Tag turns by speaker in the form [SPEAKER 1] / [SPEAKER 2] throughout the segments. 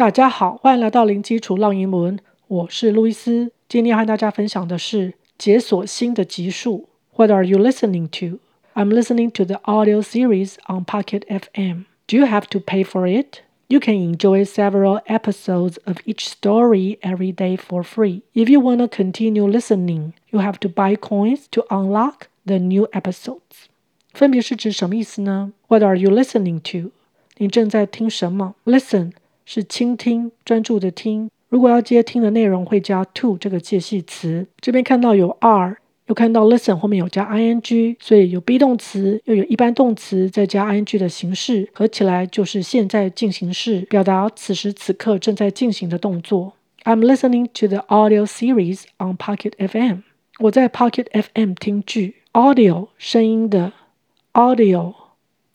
[SPEAKER 1] 大家好，欢迎来到零基础绕英文，我是路易斯。今天要和大家分享的是解锁新的集数。What are you listening to? I'm listening to the audio series on Pocket FM. Do you have to pay for it? You can enjoy several episodes of each story every day for free. If you want to continue listening, you have to buy coins to unlock the new episodes. 分别是指什么意思呢？What are you listening to? 你正在听什么？Listen 是倾听，专注的听。如果要接听的内容，会加 to 这个介系词。这边看到有 are，又看到 listen 后面有加 ing，所以有 be 动词，又有一般动词，再加 ing 的形式，合起来就是现在进行式，表达此时此刻正在进行的动作。I'm listening to the audio series on Pocket FM。我在 Pocket FM 听剧，audio 声音的，audio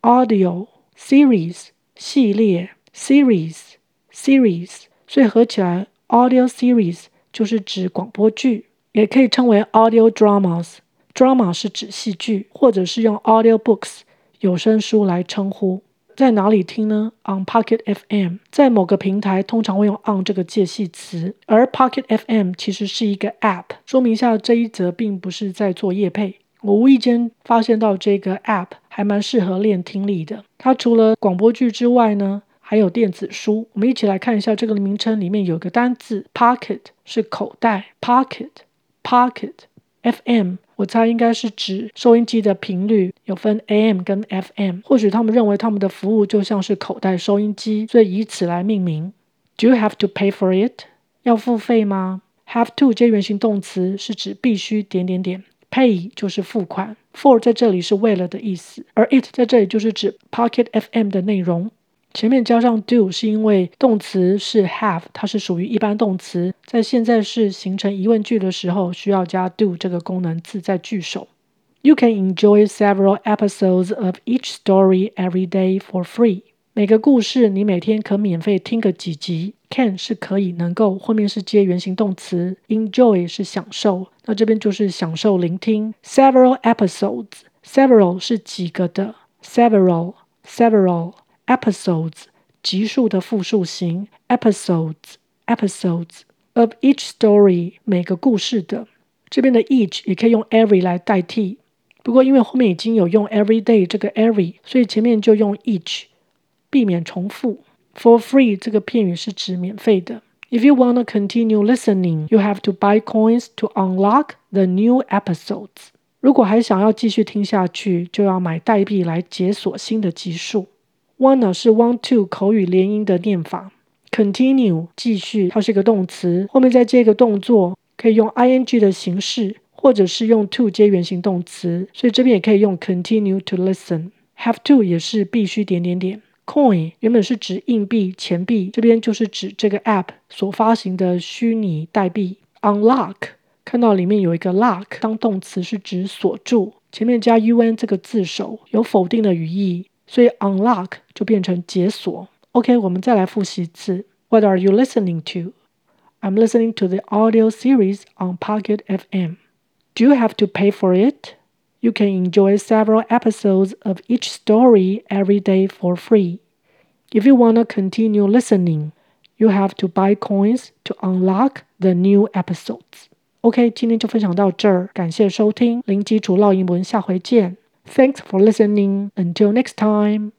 [SPEAKER 1] audio series 系列 series。Series，所以合起来，audio series 就是指广播剧，也可以称为 audio dramas。Drama 是指戏剧，或者是用 audio books 有声书来称呼。在哪里听呢？On Pocket FM，在某个平台通常会用 on 这个介系词，而 Pocket FM 其实是一个 app。说明一下，这一则并不是在做业配，我无意间发现到这个 app 还蛮适合练听力的。它除了广播剧之外呢，还有电子书，我们一起来看一下这个名称里面有个单字 pocket 是口袋 pocket pocket FM 我猜应该是指收音机的频率有分 AM 跟 FM，或许他们认为他们的服务就像是口袋收音机，所以以此来命名。Do you have to pay for it？要付费吗？Have to 接原形动词是指必须点点点，pay 就是付款，for 在这里是为了的意思，而 it 在这里就是指 pocket FM 的内容。前面加上 do 是因为动词是 have，它是属于一般动词，在现在式形成疑问句的时候，需要加 do 这个功能字在句首。You can enjoy several episodes of each story every day for free。每个故事你每天可免费听个几集。Can 是可以能够，后面是接原形动词，enjoy 是享受，那这边就是享受聆听。Several episodes，several 是几个的，several several。Episodes 集数的复数形，episodes episodes of each story 每个故事的，这边的 each 也可以用 every 来代替，不过因为后面已经有用 every day 这个 every，所以前面就用 each，避免重复。For free 这个片语是指免费的。If you wanna continue listening, you have to buy coins to unlock the new episodes。如果还想要继续听下去，就要买代币来解锁新的集数。 Wanna 是 want to 口语连音的念法，continue 继续，它是一个动词，后面再接一个动作，可以用 ing 的形式，或者是用 to 接原形动词，所以这边也可以用 continue to listen。Have to 也是必须点点点。Coin 原本是指硬币、钱币，这边就是指这个 app 所发行的虚拟代币。Unlock 看到里面有一个 lock 当动词是指锁住，前面加 un 这个字首有否定的语义。所以 unlock 就变成解锁。OK，我们再来复习一次。What are you listening to? I'm listening to the audio series on Pocket FM. Do you have to pay for it? You can enjoy several episodes of each story every day for free. If you want to continue listening, you have to buy coins to unlock the new episodes. OK，今天就分享到这儿，感谢收听零基础绕英文，下回见。 Thanks for listening. Until next time.